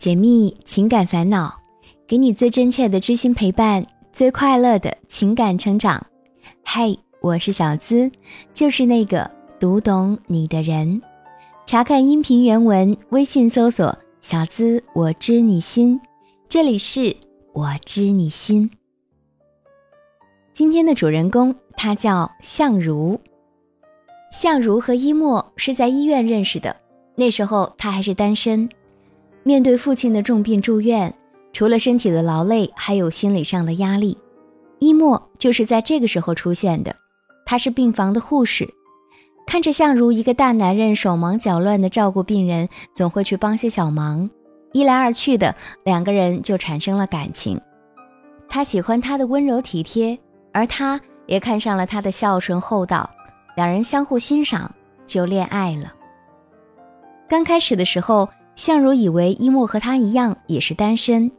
解密情感烦恼，给你最真切的知心陪伴，最快乐的情感成长。嗨，我是小资，就是那个读懂你的人。查看音频原文，微信搜索“小资我知你心”，这里是我知你心。今天的主人公，他叫相如。相如和一墨是在医院认识的，那时候他还是单身。面对父亲的重病住院，除了身体的劳累，还有心理上的压力。一莫就是在这个时候出现的，他是病房的护士，看着相如一个大男人手忙脚乱地照顾病人，总会去帮些小忙。一来二去的，两个人就产生了感情。他喜欢他的温柔体贴，而他也看上了他的孝顺厚道，两人相互欣赏，就恋爱了。刚开始的时候。相如以为一墨和她一样也是单身，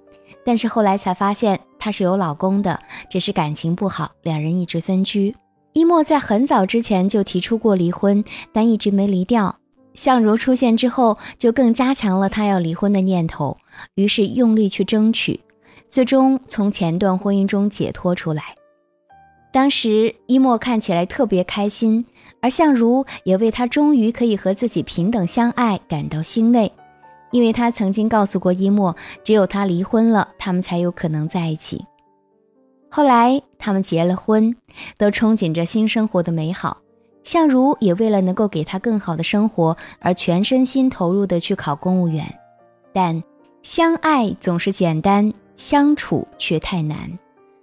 但是后来才发现她是有老公的，只是感情不好，两人一直分居。一墨在很早之前就提出过离婚，但一直没离掉。相如出现之后，就更加强了他要离婚的念头，于是用力去争取，最终从前段婚姻中解脱出来。当时一墨看起来特别开心，而相如也为他终于可以和自己平等相爱感到欣慰。因为他曾经告诉过一莫，只有他离婚了，他们才有可能在一起。后来他们结了婚，都憧憬着新生活的美好。相如也为了能够给他更好的生活，而全身心投入的去考公务员。但相爱总是简单，相处却太难。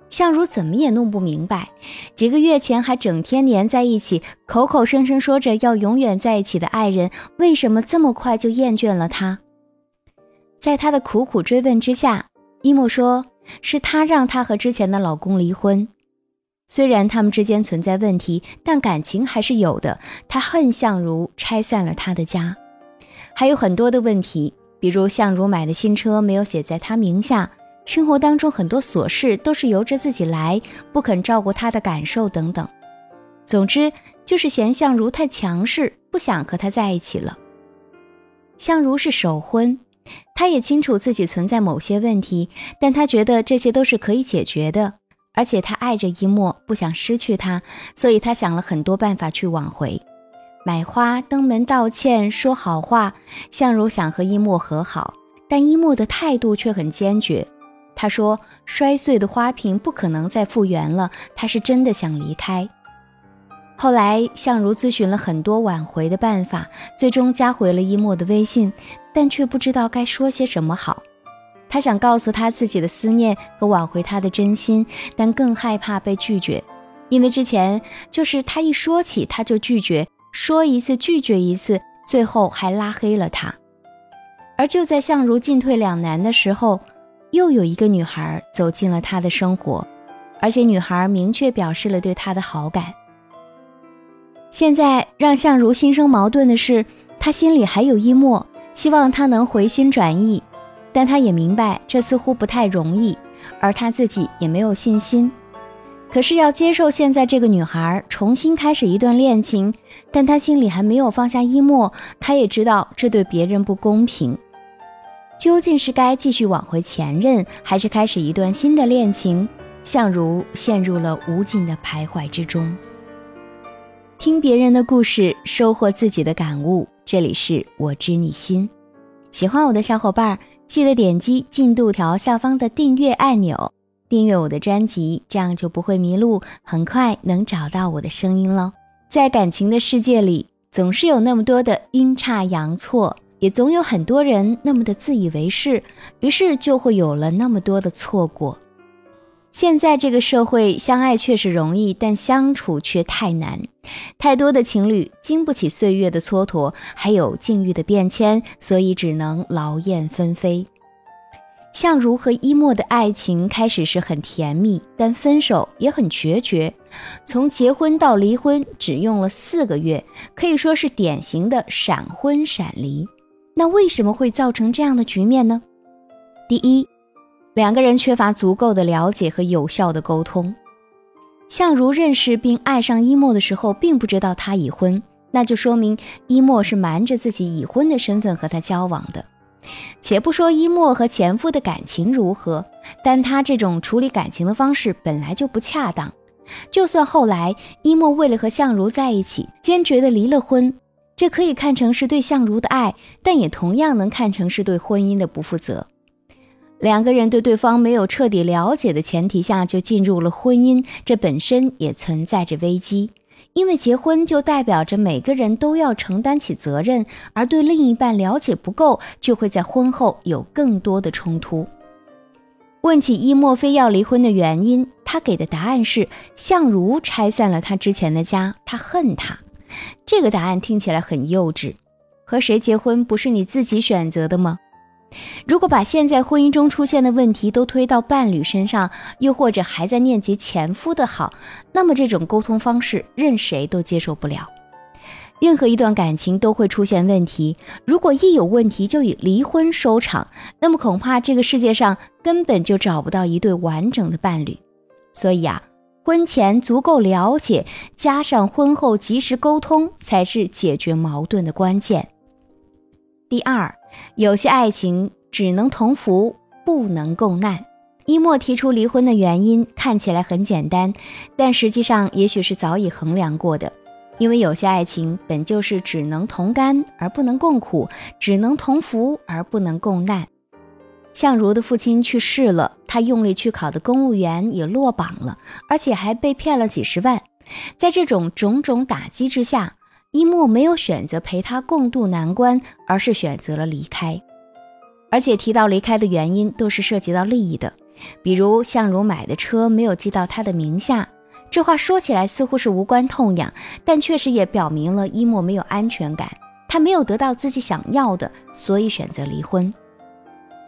相如怎么也弄不明白，几个月前还整天黏在一起，口口声声说着要永远在一起的爱人，为什么这么快就厌倦了他？在他的苦苦追问之下，伊莫说是他让他和之前的老公离婚。虽然他们之间存在问题，但感情还是有的。他恨相如拆散了他的家，还有很多的问题，比如相如买的新车没有写在他名下，生活当中很多琐事都是由着自己来，不肯照顾他的感受等等。总之就是嫌相如太强势，不想和他在一起了。相如是首婚。他也清楚自己存在某些问题，但他觉得这些都是可以解决的，而且他爱着一墨，不想失去他，所以他想了很多办法去挽回，买花登门道歉，说好话。相如想和一墨和好，但一墨的态度却很坚决。他说：“摔碎的花瓶不可能再复原了。”他是真的想离开。后来，相如咨询了很多挽回的办法，最终加回了一墨的微信，但却不知道该说些什么好。他想告诉他自己的思念和挽回他的真心，但更害怕被拒绝，因为之前就是他一说起他就拒绝，说一次拒绝一次，最后还拉黑了他。而就在相如进退两难的时候，又有一个女孩走进了他的生活，而且女孩明确表示了对他的好感。现在让相如心生矛盾的是，他心里还有一墨，希望他能回心转意，但他也明白这似乎不太容易，而他自己也没有信心。可是要接受现在这个女孩重新开始一段恋情，但他心里还没有放下一墨，他也知道这对别人不公平。究竟是该继续挽回前任，还是开始一段新的恋情？相如陷入了无尽的徘徊之中。听别人的故事，收获自己的感悟。这里是我知你心，喜欢我的小伙伴记得点击进度条下方的订阅按钮，订阅我的专辑，这样就不会迷路，很快能找到我的声音喽。在感情的世界里，总是有那么多的阴差阳错，也总有很多人那么的自以为是，于是就会有了那么多的错过。现在这个社会，相爱确实容易，但相处却太难。太多的情侣经不起岁月的蹉跎，还有境遇的变迁，所以只能劳燕分飞。相如和一墨的爱情开始是很甜蜜，但分手也很决绝。从结婚到离婚只用了四个月，可以说是典型的闪婚闪离。那为什么会造成这样的局面呢？第一。两个人缺乏足够的了解和有效的沟通。相如认识并爱上一莫的时候，并不知道他已婚，那就说明一莫是瞒着自己已婚的身份和他交往的。且不说一莫和前夫的感情如何，但他这种处理感情的方式本来就不恰当。就算后来一莫为了和相如在一起，坚决的离了婚，这可以看成是对相如的爱，但也同样能看成是对婚姻的不负责。两个人对对方没有彻底了解的前提下就进入了婚姻，这本身也存在着危机。因为结婚就代表着每个人都要承担起责任，而对另一半了解不够，就会在婚后有更多的冲突。问起伊莫非要离婚的原因，他给的答案是相如拆散了他之前的家，他恨他。这个答案听起来很幼稚。和谁结婚不是你自己选择的吗？如果把现在婚姻中出现的问题都推到伴侣身上，又或者还在念及前夫的好，那么这种沟通方式任谁都接受不了。任何一段感情都会出现问题，如果一有问题就以离婚收场，那么恐怕这个世界上根本就找不到一对完整的伴侣。所以啊，婚前足够了解，加上婚后及时沟通，才是解决矛盾的关键。第二，有些爱情只能同福，不能共难。一莫提出离婚的原因看起来很简单，但实际上也许是早已衡量过的。因为有些爱情本就是只能同甘而不能共苦，只能同福而不能共难。相如的父亲去世了，他用力去考的公务员也落榜了，而且还被骗了几十万。在这种种种打击之下，一莫没有选择陪他共度难关，而是选择了离开，而且提到离开的原因都是涉及到利益的，比如相如买的车没有记到他的名下，这话说起来似乎是无关痛痒，但确实也表明了一莫没有安全感，他没有得到自己想要的，所以选择离婚。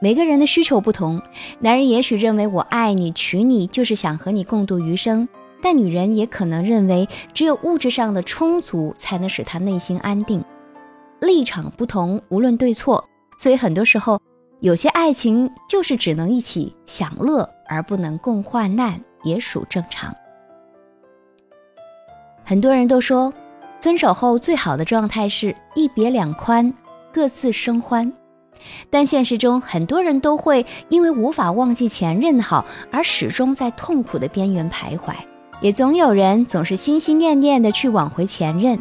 每个人的需求不同，男人也许认为我爱你娶你就是想和你共度余生。但女人也可能认为，只有物质上的充足才能使她内心安定。立场不同，无论对错，所以很多时候，有些爱情就是只能一起享乐，而不能共患难，也属正常。很多人都说，分手后最好的状态是一别两宽，各自生欢。但现实中，很多人都会因为无法忘记前任的好，而始终在痛苦的边缘徘徊。也总有人总是心心念念的去挽回前任，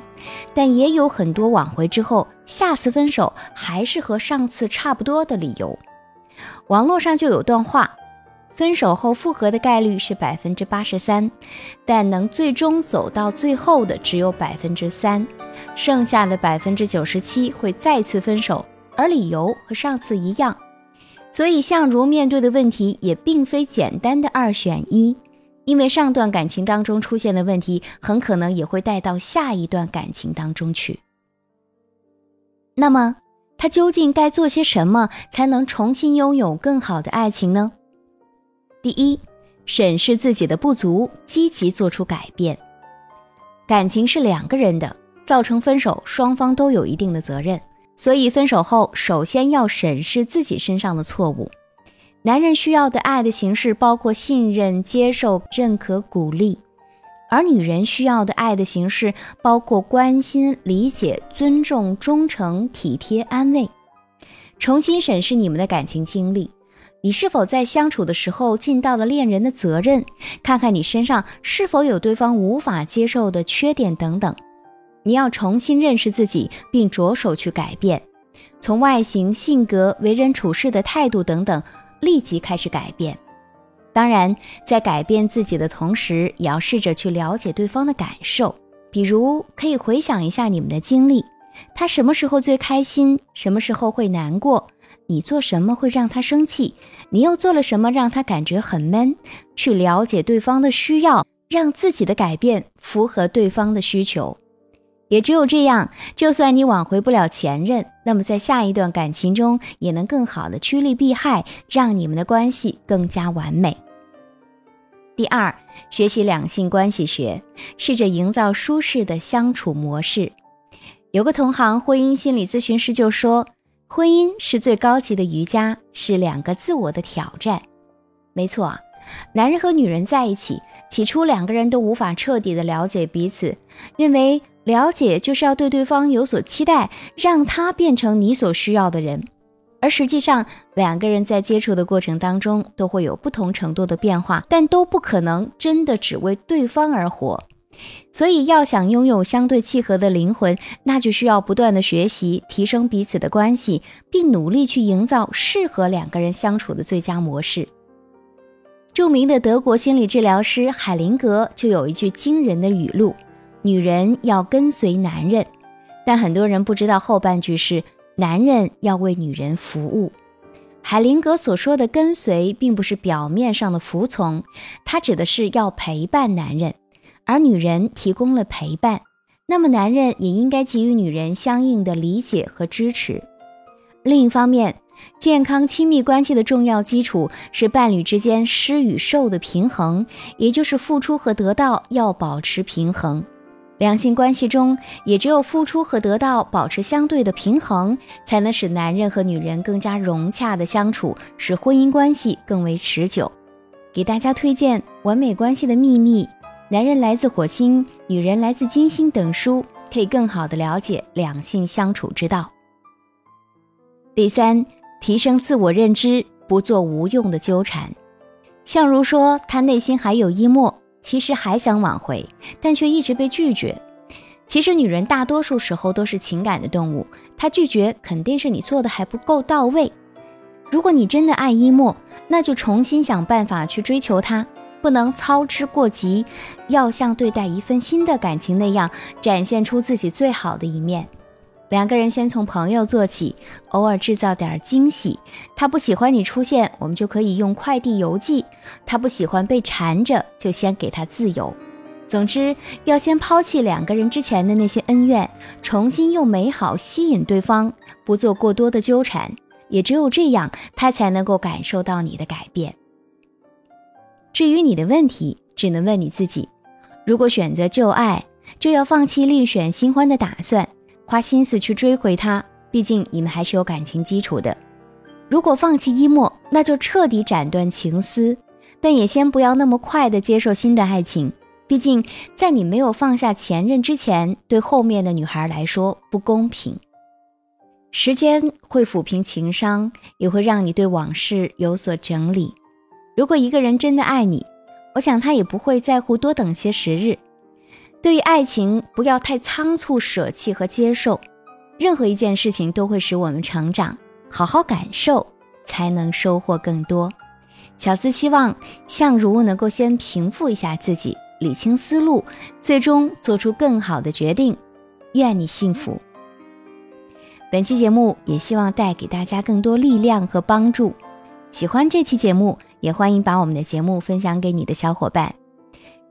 但也有很多挽回之后，下次分手还是和上次差不多的理由。网络上就有段话：分手后复合的概率是百分之八十三，但能最终走到最后的只有百分之三，剩下的百分之九十七会再次分手，而理由和上次一样。所以，相如面对的问题也并非简单的二选一。因为上段感情当中出现的问题，很可能也会带到下一段感情当中去。那么，他究竟该做些什么，才能重新拥有更好的爱情呢？第一，审视自己的不足，积极做出改变。感情是两个人的，造成分手，双方都有一定的责任。所以，分手后首先要审视自己身上的错误。男人需要的爱的形式包括信任、接受、认可、鼓励；而女人需要的爱的形式包括关心、理解、尊重、忠诚、体贴、安慰。重新审视你们的感情经历，你是否在相处的时候尽到了恋人的责任？看看你身上是否有对方无法接受的缺点等等。你要重新认识自己，并着手去改变，从外形、性格、为人处事的态度等等。立即开始改变，当然，在改变自己的同时，也要试着去了解对方的感受。比如，可以回想一下你们的经历，他什么时候最开心，什么时候会难过，你做什么会让他生气，你又做了什么让他感觉很闷。去了解对方的需要，让自己的改变符合对方的需求。也只有这样，就算你挽回不了前任，那么在下一段感情中也能更好的趋利避害，让你们的关系更加完美。第二，学习两性关系学，试着营造舒适的相处模式。有个同行婚姻心理咨询师就说：“婚姻是最高级的瑜伽，是两个自我的挑战。”没错，男人和女人在一起，起初两个人都无法彻底的了解彼此，认为。了解就是要对对方有所期待，让他变成你所需要的人。而实际上，两个人在接触的过程当中都会有不同程度的变化，但都不可能真的只为对方而活。所以，要想拥有相对契合的灵魂，那就需要不断的学习，提升彼此的关系，并努力去营造适合两个人相处的最佳模式。著名的德国心理治疗师海灵格就有一句惊人的语录：“女人要跟随男人。”但很多人不知道后半句是。男人要为女人服务。海灵格所说的跟随，并不是表面上的服从，他指的是要陪伴男人，而女人提供了陪伴，那么男人也应该给予女人相应的理解和支持。另一方面，健康亲密关系的重要基础是伴侣之间施与受的平衡，也就是付出和得到要保持平衡。两性关系中，也只有付出和得到保持相对的平衡，才能使男人和女人更加融洽的相处，使婚姻关系更为持久。给大家推荐《完美关系的秘密》《男人来自火星，女人来自金星》等书，可以更好的了解两性相处之道。第三，提升自我认知，不做无用的纠缠。相如说，他内心还有一默。其实还想挽回，但却一直被拒绝。其实女人大多数时候都是情感的动物，她拒绝肯定是你做的还不够到位。如果你真的爱一莫，那就重新想办法去追求他，不能操之过急，要像对待一份新的感情那样，展现出自己最好的一面。两个人先从朋友做起，偶尔制造点惊喜。他不喜欢你出现，我们就可以用快递邮寄；他不喜欢被缠着，就先给他自由。总之，要先抛弃两个人之前的那些恩怨，重新用美好吸引对方，不做过多的纠缠。也只有这样，他才能够感受到你的改变。至于你的问题，只能问你自己：如果选择旧爱，就要放弃另选新欢的打算。花心思去追回他，毕竟你们还是有感情基础的。如果放弃一莫，那就彻底斩断情丝。但也先不要那么快的接受新的爱情，毕竟在你没有放下前任之前，对后面的女孩来说不公平。时间会抚平情伤，也会让你对往事有所整理。如果一个人真的爱你，我想他也不会在乎多等些时日。对于爱情，不要太仓促舍弃和接受。任何一件事情都会使我们成长，好好感受，才能收获更多。小资希望相如能够先平复一下自己，理清思路，最终做出更好的决定。愿你幸福。本期节目也希望带给大家更多力量和帮助。喜欢这期节目，也欢迎把我们的节目分享给你的小伙伴。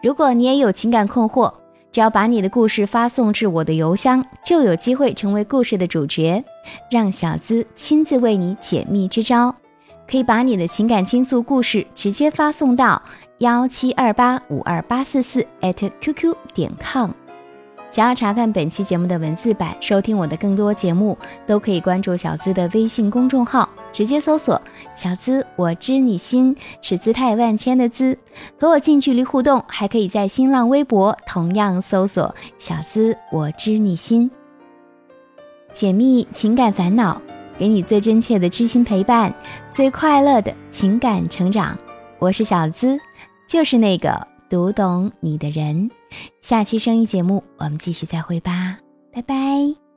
如果你也有情感困惑，只要把你的故事发送至我的邮箱，就有机会成为故事的主角，让小资亲自为你解密支招。可以把你的情感倾诉故事直接发送到幺七二八五二八四四 @QQ 点 com。想要查看本期节目的文字版，收听我的更多节目，都可以关注小资的微信公众号。直接搜索“小资我知你心”，是姿态万千的“资”，和我近距离互动。还可以在新浪微博同样搜索“小资我知你心”，解密情感烦恼，给你最真切的知心陪伴，最快乐的情感成长。我是小资，就是那个读懂你的人。下期声音节目，我们继续再会吧，拜拜。